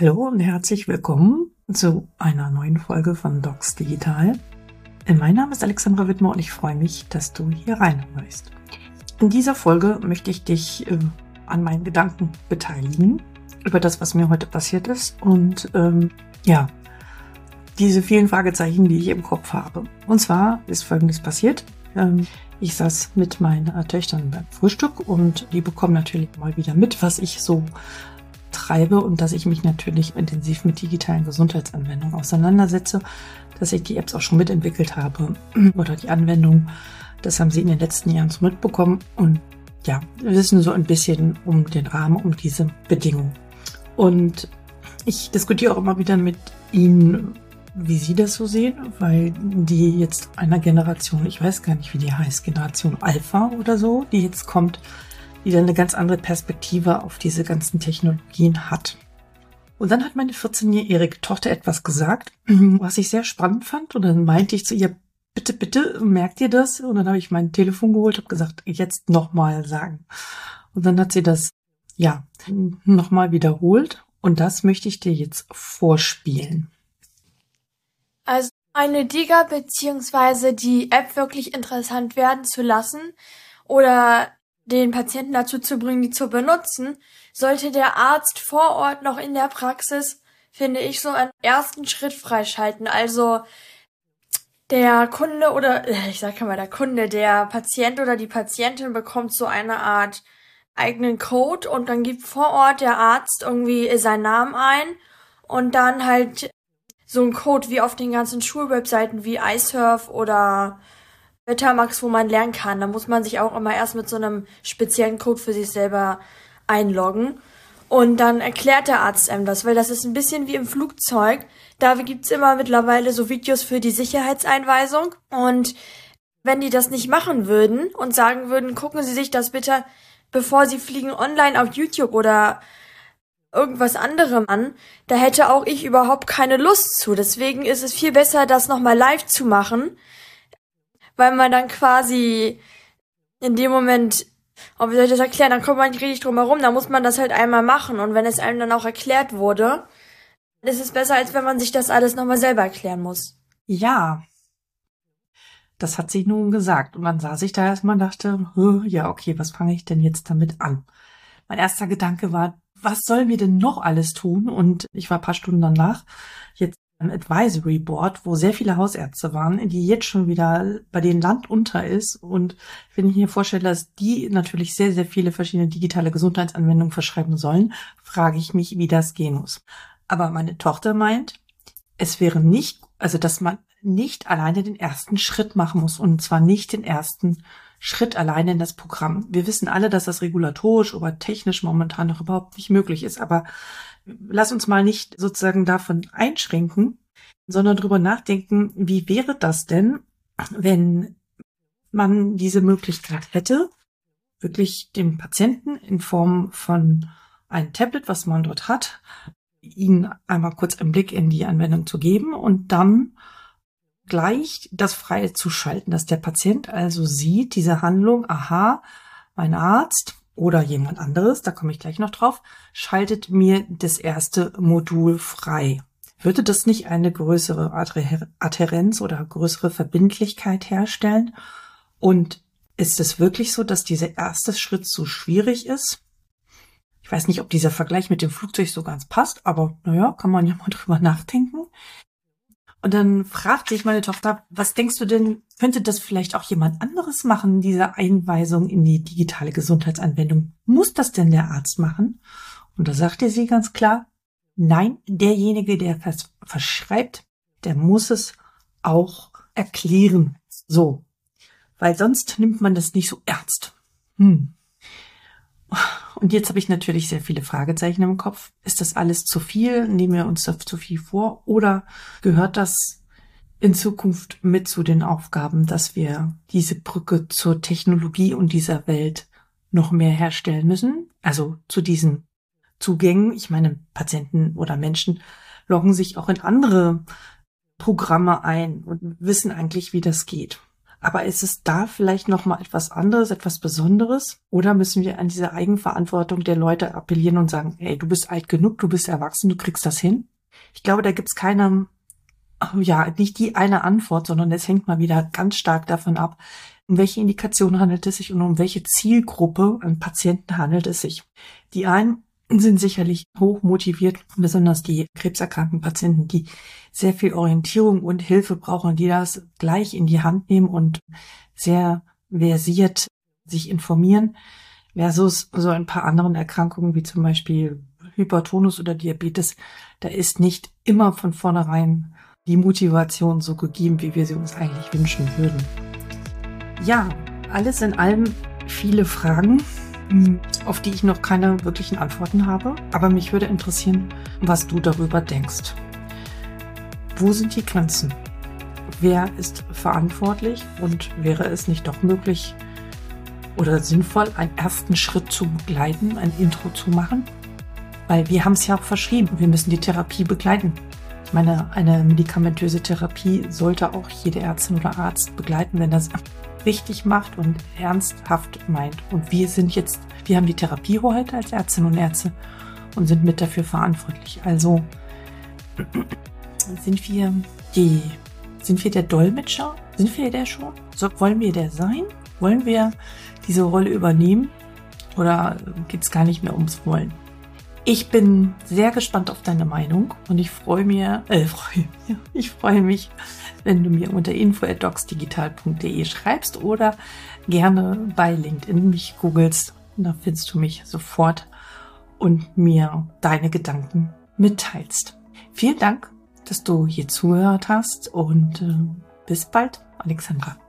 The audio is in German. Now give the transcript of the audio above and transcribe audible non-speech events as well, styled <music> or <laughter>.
Hallo und herzlich willkommen zu einer neuen Folge von Docs Digital. Mein Name ist Alexandra Wittmer und ich freue mich, dass du hier reinhörst. In dieser Folge möchte ich dich äh, an meinen Gedanken beteiligen über das, was mir heute passiert ist und ähm, ja, diese vielen Fragezeichen, die ich im Kopf habe. Und zwar ist Folgendes passiert. Ähm, ich saß mit meinen Töchtern beim Frühstück und die bekommen natürlich mal wieder mit, was ich so treibe und dass ich mich natürlich intensiv mit digitalen Gesundheitsanwendungen auseinandersetze, dass ich die Apps auch schon mitentwickelt habe <clears throat> oder die Anwendung. Das haben sie in den letzten Jahren so mitbekommen und ja, wissen so ein bisschen um den Rahmen, um diese Bedingungen. Und ich diskutiere auch immer wieder mit ihnen, wie sie das so sehen, weil die jetzt einer Generation, ich weiß gar nicht, wie die heißt, Generation Alpha oder so, die jetzt kommt, die dann eine ganz andere Perspektive auf diese ganzen Technologien hat. Und dann hat meine 14-jährige Tochter etwas gesagt, <clears throat> was ich sehr spannend fand. Und dann meinte ich zu ihr, bitte, bitte, merkt ihr das? Und dann habe ich mein Telefon geholt und gesagt, jetzt nochmal sagen. Und dann hat sie das, ja, nochmal wiederholt. Und das möchte ich dir jetzt vorspielen. Also eine Diga beziehungsweise die App wirklich interessant werden zu lassen oder den Patienten dazu zu bringen, die zu benutzen, sollte der Arzt vor Ort noch in der Praxis, finde ich, so einen ersten Schritt freischalten. Also der Kunde oder äh, ich sage mal der Kunde, der Patient oder die Patientin bekommt so eine Art eigenen Code und dann gibt vor Ort der Arzt irgendwie seinen Namen ein und dann halt so ein Code wie auf den ganzen Schulwebseiten wie iSurf oder Betamax, wo man lernen kann. Da muss man sich auch immer erst mit so einem speziellen Code für sich selber einloggen. Und dann erklärt der Arzt einem das, weil das ist ein bisschen wie im Flugzeug. Da gibt's immer mittlerweile so Videos für die Sicherheitseinweisung. Und wenn die das nicht machen würden und sagen würden, gucken Sie sich das bitte, bevor Sie fliegen, online auf YouTube oder irgendwas anderem an, da hätte auch ich überhaupt keine Lust zu. Deswegen ist es viel besser, das nochmal live zu machen, weil man dann quasi in dem Moment, oh, wie soll ich das erklären, dann kommt man nicht richtig drum herum, da muss man das halt einmal machen und wenn es einem dann auch erklärt wurde, dann ist es besser, als wenn man sich das alles nochmal selber erklären muss. Ja. Das hat sie nun gesagt. Und dann saß ich da erstmal und dachte, ja, okay, was fange ich denn jetzt damit an? Mein erster Gedanke war, was sollen wir denn noch alles tun? Und ich war ein paar Stunden danach jetzt Advisory Board, wo sehr viele Hausärzte waren, die jetzt schon wieder bei denen Land unter ist. Und wenn ich mir vorstelle, dass die natürlich sehr, sehr viele verschiedene digitale Gesundheitsanwendungen verschreiben sollen, frage ich mich, wie das gehen muss. Aber meine Tochter meint, es wäre nicht, also dass man nicht alleine den ersten Schritt machen muss und zwar nicht den ersten Schritt alleine in das Programm. Wir wissen alle, dass das regulatorisch oder technisch momentan noch überhaupt nicht möglich ist, aber lass uns mal nicht sozusagen davon einschränken, sondern drüber nachdenken, wie wäre das denn, wenn man diese Möglichkeit hätte, wirklich dem Patienten in Form von einem Tablet, was man dort hat, ihn einmal kurz einen Blick in die Anwendung zu geben und dann gleich das freie zu schalten, dass der Patient also sieht, diese Handlung, aha, mein Arzt oder jemand anderes, da komme ich gleich noch drauf, schaltet mir das erste Modul frei. Würde das nicht eine größere Adherenz oder größere Verbindlichkeit herstellen? Und ist es wirklich so, dass dieser erste Schritt so schwierig ist? Ich weiß nicht, ob dieser Vergleich mit dem Flugzeug so ganz passt, aber naja, kann man ja mal drüber nachdenken. Und dann fragt sich meine Tochter, was denkst du denn, könnte das vielleicht auch jemand anderes machen, diese Einweisung in die digitale Gesundheitsanwendung? Muss das denn der Arzt machen? Und da sagte sie ganz klar, nein, derjenige, der das verschreibt, der muss es auch erklären. So. Weil sonst nimmt man das nicht so ernst. Hm. Und jetzt habe ich natürlich sehr viele Fragezeichen im Kopf. Ist das alles zu viel? Nehmen wir uns da zu viel vor? Oder gehört das in Zukunft mit zu den Aufgaben, dass wir diese Brücke zur Technologie und dieser Welt noch mehr herstellen müssen? Also zu diesen Zugängen. Ich meine, Patienten oder Menschen loggen sich auch in andere Programme ein und wissen eigentlich, wie das geht. Aber ist es da vielleicht noch mal etwas anderes, etwas Besonderes? Oder müssen wir an diese Eigenverantwortung der Leute appellieren und sagen, hey, du bist alt genug, du bist erwachsen, du kriegst das hin? Ich glaube, da gibt's keine, ja, nicht die eine Antwort, sondern es hängt mal wieder ganz stark davon ab, um welche Indikation handelt es sich und um welche Zielgruppe an Patienten handelt es sich. Die einen sind sicherlich hoch motiviert, besonders die krebserkrankten Patienten, die sehr viel Orientierung und Hilfe brauchen, die das gleich in die Hand nehmen und sehr versiert sich informieren, versus so ein paar anderen Erkrankungen wie zum Beispiel Hypertonus oder Diabetes. Da ist nicht immer von vornherein die Motivation so gegeben, wie wir sie uns eigentlich wünschen würden. Ja, alles in allem viele Fragen, auf die ich noch keine wirklichen Antworten habe. Aber mich würde interessieren, was du darüber denkst. Wo sind die Grenzen? Wer ist verantwortlich und wäre es nicht doch möglich oder sinnvoll, einen ersten Schritt zu begleiten, ein Intro zu machen? Weil wir haben es ja auch verschrieben, wir müssen die Therapie begleiten. Ich meine, eine medikamentöse Therapie sollte auch jede Ärztin oder Arzt begleiten, wenn das richtig macht und ernsthaft meint. Und wir sind jetzt, wir haben die Therapie heute als Ärztinnen und Ärzte und sind mit dafür verantwortlich. Also sind wir die, sind wir der Dolmetscher? Sind wir der schon? So, wollen wir der sein? Wollen wir diese Rolle übernehmen? Oder geht es gar nicht mehr ums Wollen? Ich bin sehr gespannt auf deine Meinung und ich freue mir, äh, freue, <laughs> ich freue mich, wenn du mir unter info@docsdigital.de schreibst oder gerne bei LinkedIn mich googelst. Da findest du mich sofort und mir deine Gedanken mitteilst. Vielen Dank, dass du hier zugehört hast und äh, bis bald, Alexandra.